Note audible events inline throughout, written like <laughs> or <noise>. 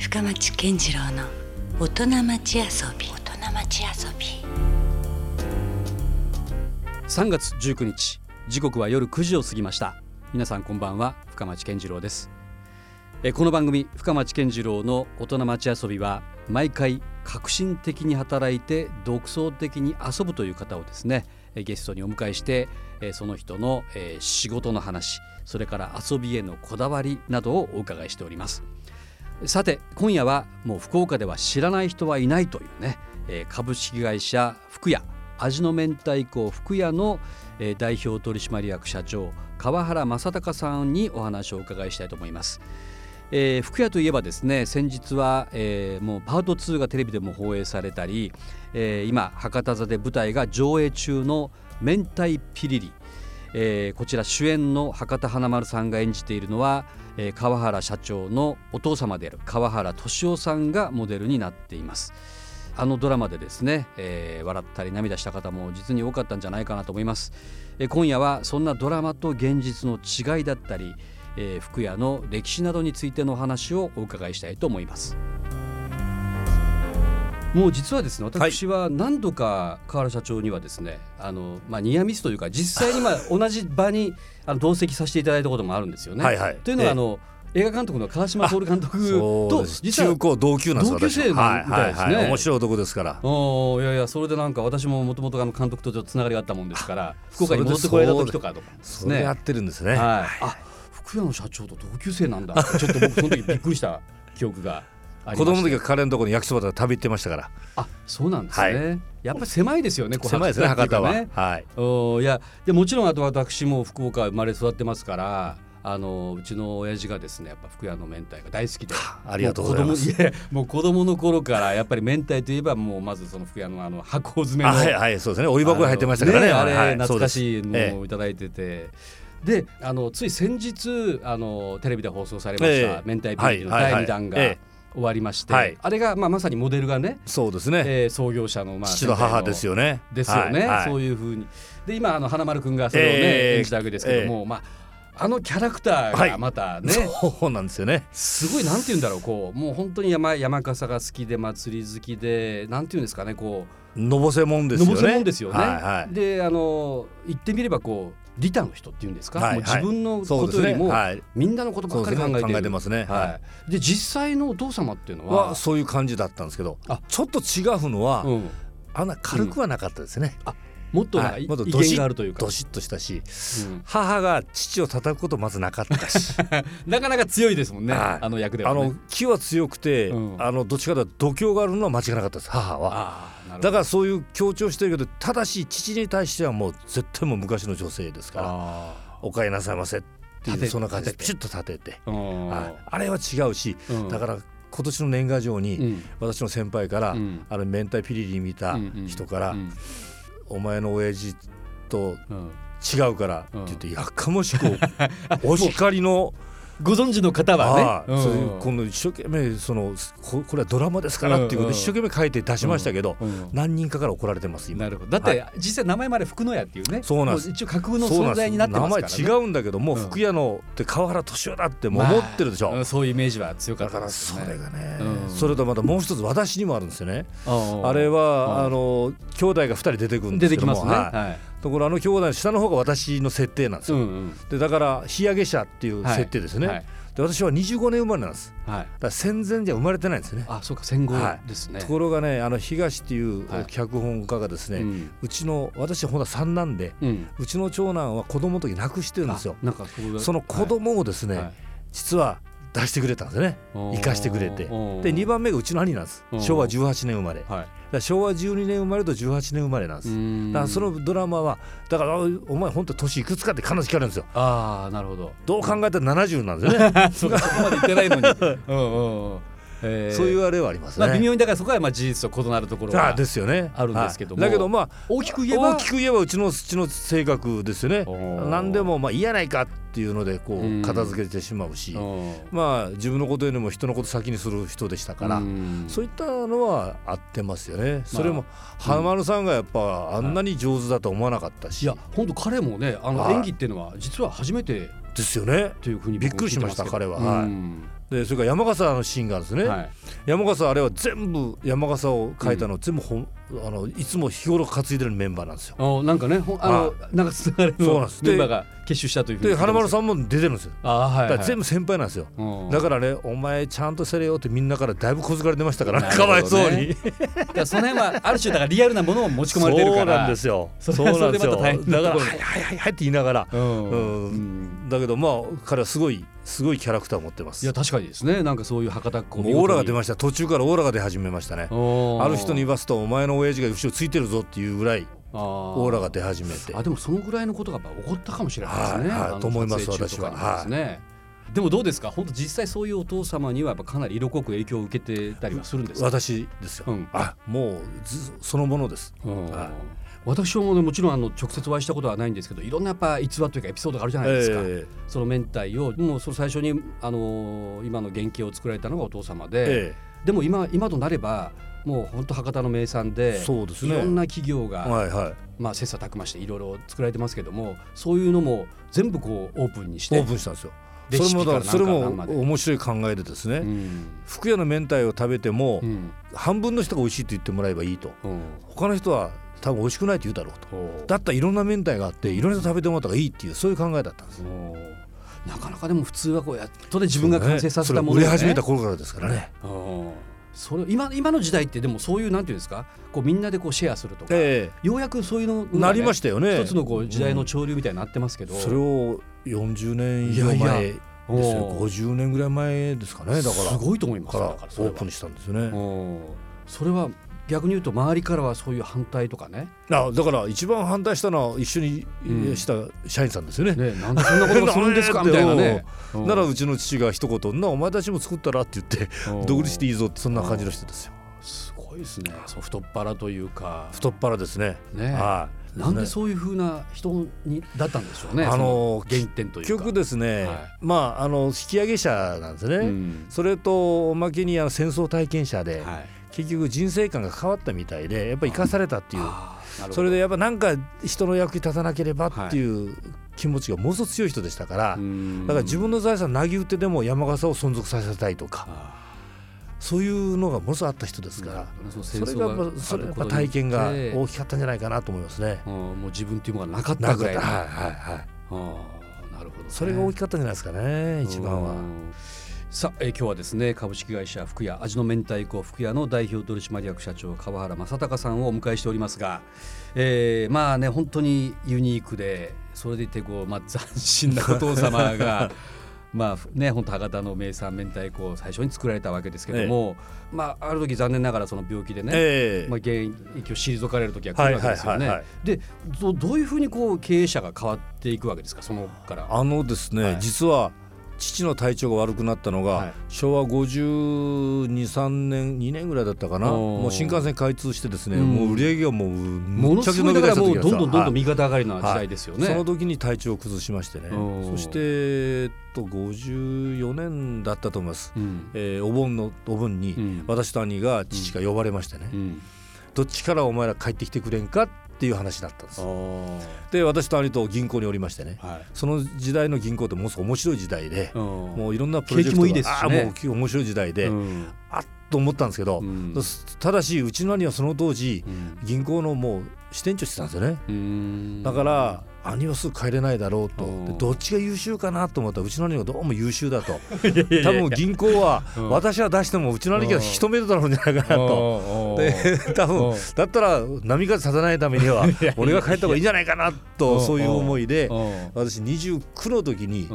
深町健次郎の大人町遊び。大人町遊び。3月19日時刻は夜9時を過ぎました。皆さんこんばんは深町健次郎です。えこの番組深町健次郎の大人町遊びは毎回革新的に働いて独創的に遊ぶという方をですねえゲストにお迎えしてえその人のえ仕事の話それから遊びへのこだわりなどをお伺いしておりますさて今夜はもう福岡では知らない人はいないというねえ株式会社福屋味の明太子福屋のえ代表取締役社長川原正隆さんにお話をお伺いしたいと思います。えー、福屋といえばですね先日は、えー、もうパート2がテレビでも放映されたり、えー、今博多座で舞台が上映中の「明太ピリリ」えー、こちら主演の博多華丸さんが演じているのは、えー、川原社長のお父様である川原俊夫さんがモデルになっています。あのドラマでですね、えー、笑ったり涙した方も実に多かったんじゃないかなと思います、えー、今夜はそんなドラマと現実の違いだったり、えー、福屋の歴史などについてのお話をお伺いしたいと思いますもう実はですね私は何度か河原社長にはですね、あのまあニアミスというか実際にまあ <laughs> 同じ場にあの同席させていただいたこともあるんですよね。はいはい、というのは、あの映画監督の川島徹監督と実は中高同級なんです同級生みたいですね、面白い男ですから。おいやいやそれでなんか私ももともと監督とちょっとつながりがあったもんですから福岡に戻ってこられた時とかとかそれやってるんですね、はい、あ福屋の社長と同級生なんだ。ちょっと僕その時びっくりした記憶が子供の時は彼のところに焼きそばとか食べ行ってましたから。あそうなんですね、はい、やっぱり狭いですよね狭いですね博多は、はい。おいやでもちろんあと私も福岡生まれ育ってますからあのうちの親父がですねやっぱ福屋の明太が大好きで。ありがとうございます。もう子供の頃からやっぱり明太といえばもうまずその福屋のあの箱詰めの。はいはいそうですね。お湯箱入ってましたからね、ね、あれ懐かしいのを頂いてて。ええ。であのつい先日あのテレビで放送されました「明太ピリの第2弾が終わりまして、はい、あれが、まあ、まさにモデルがねそうですね、えー、創業者の、まあ、父の母ですよね。ですよね、はい。はい、そういうふうに。で今あの花丸君がそれをね、えー、演じたわけですけども、えー、まああのキャラクターがまたね、はい、そうなんですよね。すごいなんて言うんだろうこう。もう本当に山山笠が好きで祭り好きでなんて言うんですかねこう。のぼせもんですよね。のぼせもんですよね。はいはい、であの言ってみればこう利他の人っていうんですか、はいはい、もう自分のことよりも、ね。はい、みんなのことばっかり考えてね、考えてますね。はい、で実際のお父様っていうのは？そういう感じだったんですけどちょっと違うのは、うん、あんな軽くはなかったですね。うん。もっと威厳があるというか。どしっとしたし、うん、母が父を叩くことまずなかったし。<laughs> なかなか強いですもんね、はい、あの役では、ね、あの気は強くて、うん、あのどっちかというと度胸があるのは間違いなかったです母はだからそういう強調してるけどただし父に対してはもう絶対もう昔の女性ですからお帰りなさいませっていうそんな感じでピシッと立てて。あれは違うし、うん、だから今年の年賀状に、私の先輩から、あの明太ピリリ見た人から、お前の親父と違うからって言って、やかましくお <laughs> 叱りのご存知の方はね、そういうこの一生懸命そのこれはドラマですからっていうことで一生懸命書いて出しましたけど、何人かから怒られてますなるほど。だって実際名前まで福野屋っていうね。そうなんです。一応架空の存在になってますから、名前違うん。だけども、福屋のって川原敏夫だって思ってるでしょ、そういうイメージは強かっただからそれがね、それとまたもう一つ私にもあるんですよね。あれはあの兄弟が2人出てくるんですけども出てきますね、はいところあの兄弟の下の方が私の設定なんですよ、うんうん、でだから日上げ者っていう設定ですね、はい。はい、で私は25年生まれなんです、はい、だから戦前じゃ生まれてないんですね。あそうか戦後ですね、ところがねあの東っていう脚本家がですね、うん、うちの私はほん三男で、うん、うちの長男は子供の時亡くしてるんですよ。その子供をですね、実は出してくれたんですね。生かしてくれて。で2番目がうちの兄なんです。昭和18年生まれ、はい、昭和12年生まれと18年生まれなんです。だからそのドラマはだからお前本当年いくつかって必ず聞かれるんですよ。ああなるほど。どう考えたら70なんですよね。<laughs> そこまで言ってないのに。うんうんうんえー、そういうあれはありますね。まあ、微妙にだからそこはまあ事実と異なるところがですよね。あるんですけども、だけどまあ大きく言えば？大きく言えばうちのうちの性格ですよね。何でもまあ嫌ないかっていうのでこう片付けてしまうし、まあ自分のことよりも人のこと先にする人でしたから、そういったのはあってますよね。それも花丸さんがやっぱあんなに上手だと思わなかったし、いや本当彼もねあの演技っていうのは実は初めてですよね。というふうにびっくりしました彼は。はい。でそれから山笠のシーンがあるんですね、はい、山笠あれは全部山笠を書いたの、全部ほあのいつも日頃担いでるメンバーなんですよ。あなんかねあのなんかつながれのメンバーが結集したというで花丸さんも出てるんですよ。あはい、はい、全部先輩なんですよ。だからねお前ちゃんとせれよってみんなからだいぶ小づかれてましたから、ね、かわいそうに。その辺はある種だからリアルなものを持ち込まれてるから。そうなんですよ。そうなんですよ。だからはいはいはいはいって言いながら、うん、うん、だけどまあ彼はすごいすごいキャラクターを持ってます。いや確かにですね。なんかそういう博多っ子オーラが出ました。途中からオーラが出始めましたね。ある人に言わすとお前の親父が後ろついてるぞっていうぐらいオーラが出始めて。あでもそのぐらいのことが起こったかもしれないですね、はいはい、と思います私は、はい。でもどうですか？本当実際そういうお父様にはやっぱかなり色濃く影響を受けてたりはするんですか？私ですよ、うん、あもうそのものです、はい。私も、ね、もちろんあの直接お会いしたことはないんですけどいろんなやっぱ逸話というかエピソードがあるじゃないですか、えー、その明太を。もうその最初にあの今の原型を作られたのがお父様で、えー、でも今今となればもう本当博多の名産でそうです、ね、いろんな企業が、はいはい。まあ、切磋琢磨していろいろ作られてますけどもそういうのも全部こうオープンにしてオープンしたんですよ。それもだそれも面白い考えでですね、うん、福屋の明太を食べても、うん、半分の人が美味しいと言ってもらえばいいと、うん、他の人は多分美味しくないって言うだろうと。だったらいろんな明太があっていろんな人食べてもらった方がいいっていうそういう考えだったんですなかなかでも普通はこうやっとで自分が完成させたもの、ね、売れ始めた頃からですからね。それ今今の時代ってでもそういうなんていうんですか？こうみんなでこうシェアするとか、えー、ようやくそういうの、ね、なりましたよね。一つのこう時代の潮流みたいになってますけど、うん、それを40年以上前ですよ。50年ぐらい前ですかねだから。すごいと思います。からオープンしたんですよねそれは逆に言うと周りからはそういう反対とかねあだから一番反対したのは一緒にした社員さんですよね。ねなんでそんなことするんですかみたいなね。<laughs> ならうちの父が一言「なお前たちも作ったら」って言って独立していいぞってそんな感じの人ですよ。すごいですねそう太っ腹というか太っ腹ですね。ねはいなんでそういうふうな人にだったんでしょうね。あの原点という結局ですね、はい、まああの引き上げ者なんですね。うん、それとおまけにあの戦争体験者で、はい、結局人生観が変わったみたいでやっぱり生かされたっていう。それでやっぱなんか人の役に立たなければっていう気持ちがものすごく強い人でしたから、だから自分の財産なぎ打ってでも山笠を存続させたいとか。そういうのがものすごくあった人ですから、それがそれやっぱ体験が大きかったんじゃないかなと思いますね。もう自分っていうものがなかったぐらいはいはいはい。なるほど、それが大きかったんじゃないですかね一番は。さあ、えー、今日はですね株式会社福屋味の明太子福屋の代表取締役社長川原正隆さんをお迎えしておりますが、えー、まあね本当にユニークでそれでいてこう、まあ、斬新なお父様が <laughs> まあね本当博多の名産明太子を最初に作られたわけですけども、えまあある時残念ながらその病気でね、えまあ現役を退かれる時は来るわけですよね。でどどういうふうにこう経営者が変わっていくわけですかそのから。あのですね、はい、実は父の体調が悪くなったのが、はい、昭和523年2年ぐらいだったかな。もう新幹線開通してですね、うん、もう売り上げがもうものすごいだからもうどんどんどんどん右肩上がりな時代ですよね、はい、その時に体調を崩しましてね。そしてえっと54年だったと思います、うん、えー、お盆のお盆に私と兄が父が呼ばれましてね、うん、どっちからお前ら帰ってきてくれんかっていう話だったんですで私と兄と銀行におりましてね、はい、その時代の銀行ってものすごく面白い時代でもういろんなプロジェクトがもいいですし、ね、もう面白い時代で、うん、あっと思ったんですけど、うん、ただしうちの兄はその当時、銀行のもう支店長してたんですよね。だから兄はすぐ帰れないだろうと。どっちが優秀かなと思ったらうちの兄がどうも優秀だと。多分銀行は私は出してもうちの兄が一目だろうんじゃないかなと。で多分だったら波風させないためには <laughs> 俺が帰った方がいいんじゃないかなとそういう思いで私29の時に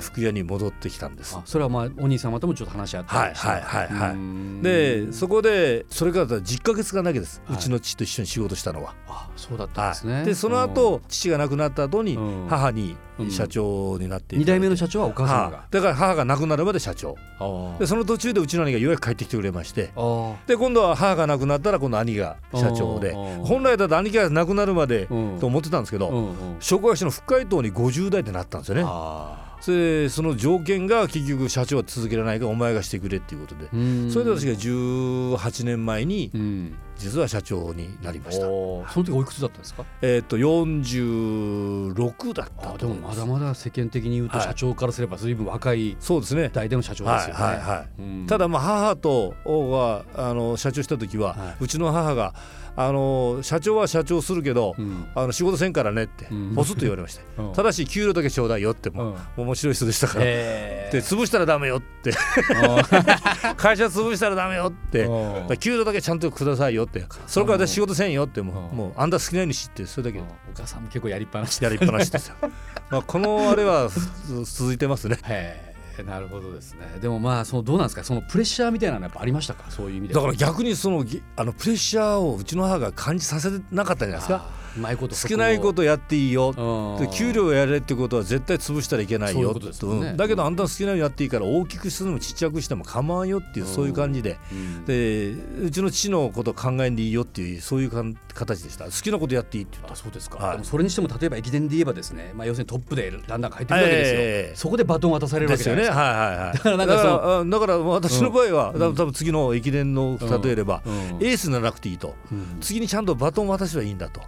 福屋に戻ってきたんです。それはまあお兄様ともちょっと話し合ってはいはいはいはい。でそこでそれから10か月間だけです。うちの父と一緒に仕事したのは。あそうだったんですね。でその後父が亡くなった後に母に社長になって二代目の社長はお母様が？だから母が亡くなるまで社長。でその途中でうちの兄がようやく帰ってきてくれまして。で今度は母が亡くなったら今度兄が社長で。本来だと兄貴が亡くなるまでと思ってたんですけど職会社の副会頭に50代でなったんですよね。それその条件が結局社長は続けられないからお前がしてくれっていうことで。それで私が18年前に実は社長になりました。その時おいくつだったんですか？えっ、と46だったでもまだまだ世間的に言うと社長からすれば随分若いそうですね。代での社長ですよね、はいはいただまあ母とがあの社長した時は、はい、うちの母があの社長は社長するけど、うん、あの仕事せんからねってボスッと言われまして、<laughs> うん、ただし給料だけちょうだいよっても、うん、面白い人でしたから。で潰したらダメよって。<laughs> 会社潰したらダメよって。給料だけちゃんとくださいよって。それから私仕事せんよってもうもうあんた好きなように知ってそれだけ。お母さんも結構やりっぱなしやりっぱなしですよ。<laughs> まあこのあれは続いてますね。なるほどですね。でもまあそのどうなんですか？そのプレッシャーみたいなのやっぱありましたか？そういう意味でだから逆にそのあのプレッシャーをうちの母が感じさせなかったんじゃないですか？うまいこと好きないことやっていいよ。で給料やれってことは絶対潰したらいけないよ。だけどあんたの好きなようにやっていいから大きくしてもちっちゃくしても構わんよっていうそういう感じで,、でうちの父のこと考えんでいいよっていうそういう形でした。好きなことやっていいって言った。そうですか、はい、それにしても例えば駅伝で言えばですね、まあ、要するにトップでランナーが入ってくるわけですよ、えー、そこでバトン渡されるわけですよね、はいはいはい、だからなんかだから私の場合は、うん、多分次の駅伝の例えれば、うん。エースにならなくていいと、次にちゃんとバトン渡せばいいんだと、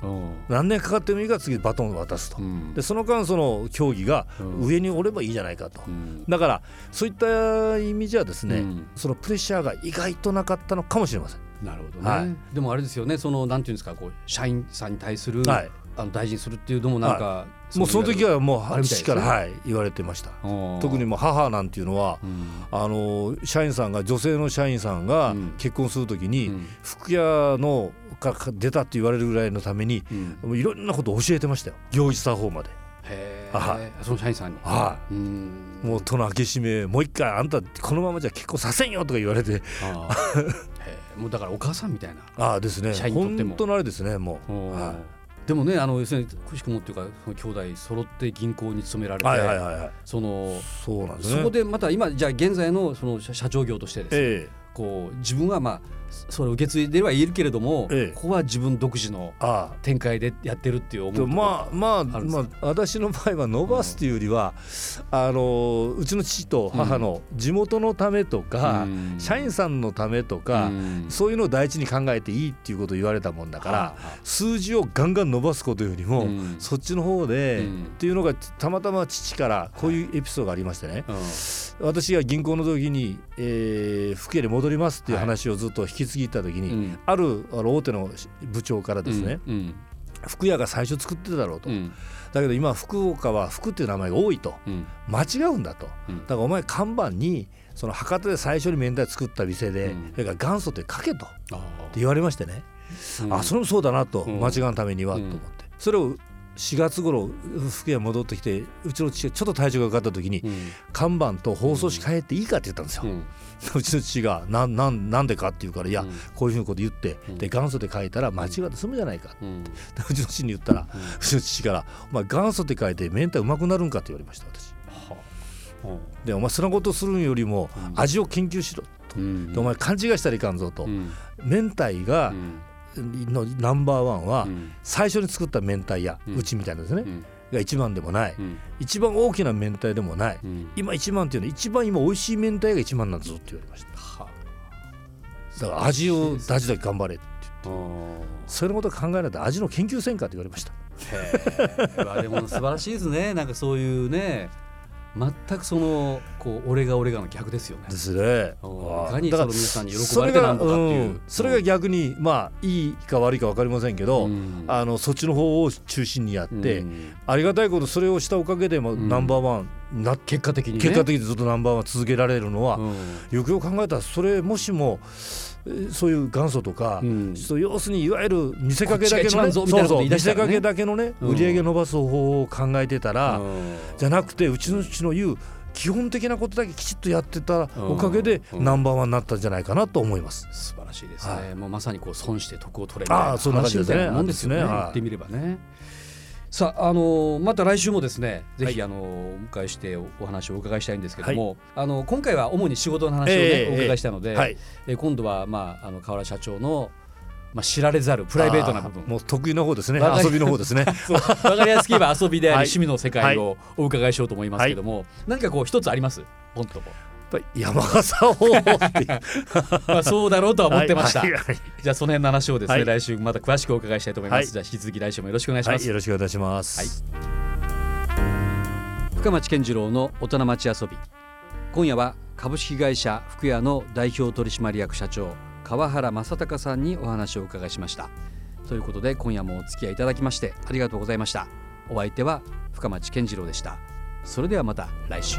何年かかってもいいから次バトンを渡すと、でその間その競技が上におればいいじゃないかと、だからそういった意味じゃですね、そのプレッシャーが意外となかったのかもしれません。なるほどね、はい、でもあれですよねそのなんていうん。ですかこう社員さんに対する、はい、あの大事にするっていうのもなんか、はい、もうその時はもう父から、はい、言われてました特にもう母なんていうのは、うん、あの社員さんが女性の社員さんが結婚する時に、うん、服屋のが出たって言われるぐらいのために、うん、いろんなことを教えてましたよ行事作法まで。へえ、その社員さんに。はい、もう戸の開け閉めもう一回あんたこのままじゃ結婚させんよとか言われて。<laughs> もうだからお母さんみたいな。ああですね。社員にとっても。本当のあれですねもう。はい。でもねあの要するにくしくもっていうか兄弟揃って銀行に勤められて、はいはいはいはい、そのそうなんです、ね、そこでまた今じゃあ現在のその社長業としてですね、ええ。こう自分はまあそれを受け継いでは言えるけれども、ええ、ここは自分独自の展開でやってるっていう思いまあまあまあ私の場合は伸ばすというよりは、うん、あのうちの父と母の地元のためとか、うん、社員さんのためとか、うん、そういうのを第一に考えていいっていうことを言われたもんだから、数字をガンガン伸ばすことよりも、そっちの方で、っていうのがたまたま父からこういうエピソードがありましてね、私が銀行の時に、えー、福家で戻りますっていう話をずっと引き継ぎった時に、うん、あるあの大手の部長からですね、うん、福屋が最初作ってただろうと、だけど今福岡は福っていう名前が多いと、間違うんだと、だからお前看板にその博多で最初に明太作った店で、それから元祖って書けと。って言われましてね、あそれもそうだなと、間違うためには。と思って。それを4月頃福屋戻ってきてうちの父がちょっと体調がかかった時に、うん、看板と包装紙変えていいかって言ったんですよ。<laughs> うちの父がなななんでかって言うから「いや、うん、こういうふうなこと言って、で元祖で書いたら間違って済むじゃないか」って、うちの父に言ったら、うちの父から「お前元祖って書いて明太うまくなるんか?」って言われました私。でお前そんなことするんよりも味を研究しろと、でお前勘違いしたらいかんぞと、明太が、のナンバーワンは最初に作った明太屋、うちみたいなですね、が一番でもない、一番大きな明太でもない、今一番っていうのは一番今美味しい明太が一番なんだぞって言われました、だから味を大事だけ頑張れって言って。それのこと考えないと味の研究せんかって言われました。へえ。でも素晴らしいですね。なんかそういうね全くそのこう俺が俺がの逆ですよね。ですね。いかにその皆さんに喜ばれてなんとかっていう。それが逆にまあいいか悪いか分かりませんけど、あのそっちの方を中心にやって、ありがたいことそれをしたおかげでもナンバーワンな結果的に、結果的にずっとナンバーワン続けられるのは、よくよく考えたらそれもしも。そういう元祖とか、うん、要するにいわゆる見せかけだけの、ね、そうそう見せかけだけのね、売り上げ伸ばす方法を考えてたら、じゃなくてうちのうちの言う基本的なことだけきちっとやってたおかげでナンバーワンになったんじゃないかなと思います。素晴らしいですね。はい、もうまさにこう損して得を取れるああそんな感じですね。なんですよね。言ってみればね。さあ、あのまた来週もですねぜひ、あのお迎えしてお話をお伺いしたいんですけども、はい、あの今回は主に仕事の話をね、えー、お伺いしたので、はい、え今度は、まあ、あの河原社長のまあ、知られざるプライベートな部分。もう得意な方ですね。遊びの方ですね。<laughs> わかりやすく言えば遊びであり、<laughs> 趣味の世界をお伺いしようと思いますけども、何かこう一つあります？ポンとぱり山笠を <laughs> まあそうだろうとは思ってました、はいはい、じゃあその辺の話をですね、来週また詳しくお伺いしたいと思います、じゃあ引き続き来週もよろしくお願いします、よろしくお願いします、深町健次郎の大人町遊び。今夜は株式会社福屋の代表取締役社長川原正隆さんにお話をお伺いしました。ということで今夜もお付き合いいただきましてありがとうございました。お相手は深町健次郎でした。それではまた来週